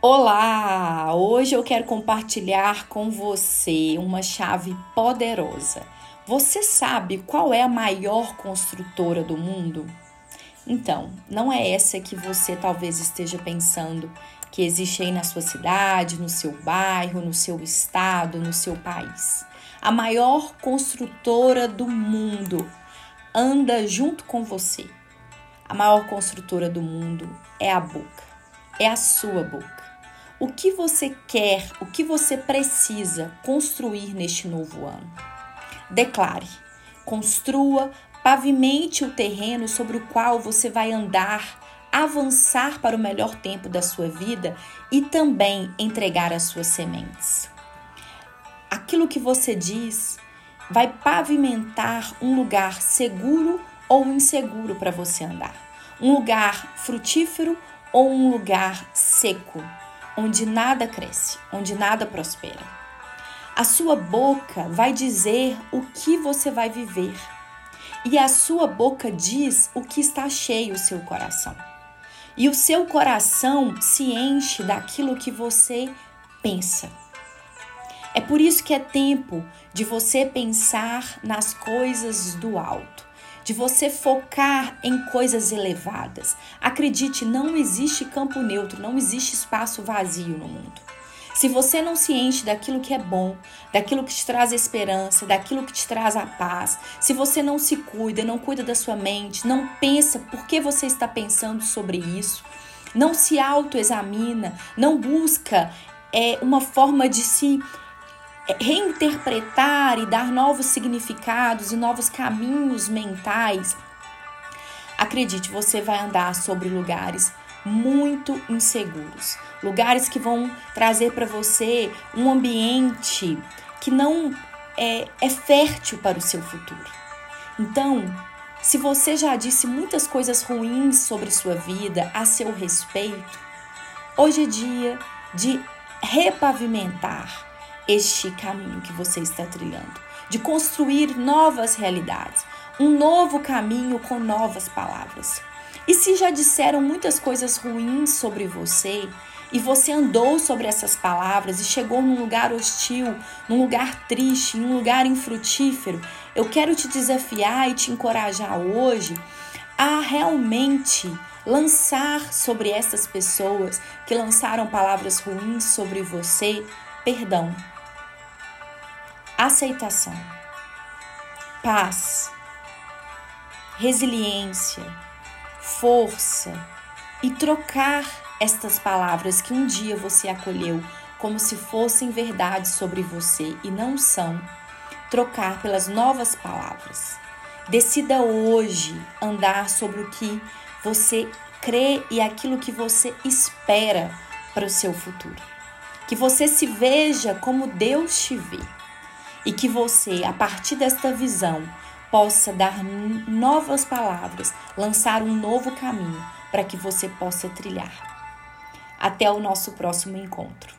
Olá! Hoje eu quero compartilhar com você uma chave poderosa. Você sabe qual é a maior construtora do mundo? Então, não é essa que você talvez esteja pensando que existe aí na sua cidade, no seu bairro, no seu estado, no seu país. A maior construtora do mundo anda junto com você. A maior construtora do mundo é a boca, é a sua boca. O que você quer, o que você precisa construir neste novo ano? Declare, construa, pavimente o terreno sobre o qual você vai andar, avançar para o melhor tempo da sua vida e também entregar as suas sementes. Aquilo que você diz vai pavimentar um lugar seguro ou inseguro para você andar. Um lugar frutífero ou um lugar seco onde nada cresce, onde nada prospera. A sua boca vai dizer o que você vai viver, e a sua boca diz o que está cheio o seu coração. E o seu coração se enche daquilo que você pensa. É por isso que é tempo de você pensar nas coisas do alto de você focar em coisas elevadas. Acredite, não existe campo neutro, não existe espaço vazio no mundo. Se você não se enche daquilo que é bom, daquilo que te traz esperança, daquilo que te traz a paz, se você não se cuida, não cuida da sua mente, não pensa por que você está pensando sobre isso, não se autoexamina, não busca é, uma forma de se reinterpretar e dar novos significados e novos caminhos mentais, acredite, você vai andar sobre lugares muito inseguros, lugares que vão trazer para você um ambiente que não é, é fértil para o seu futuro. Então, se você já disse muitas coisas ruins sobre sua vida a seu respeito, hoje é dia de repavimentar este caminho que você está trilhando, de construir novas realidades, um novo caminho com novas palavras. E se já disseram muitas coisas ruins sobre você, e você andou sobre essas palavras e chegou num lugar hostil, num lugar triste, num lugar infrutífero, eu quero te desafiar e te encorajar hoje a realmente lançar sobre essas pessoas que lançaram palavras ruins sobre você perdão aceitação, paz, resiliência, força e trocar estas palavras que um dia você acolheu como se fossem verdade sobre você e não são, trocar pelas novas palavras. Decida hoje andar sobre o que você crê e aquilo que você espera para o seu futuro. Que você se veja como Deus te vê e que você, a partir desta visão, possa dar novas palavras, lançar um novo caminho para que você possa trilhar. Até o nosso próximo encontro.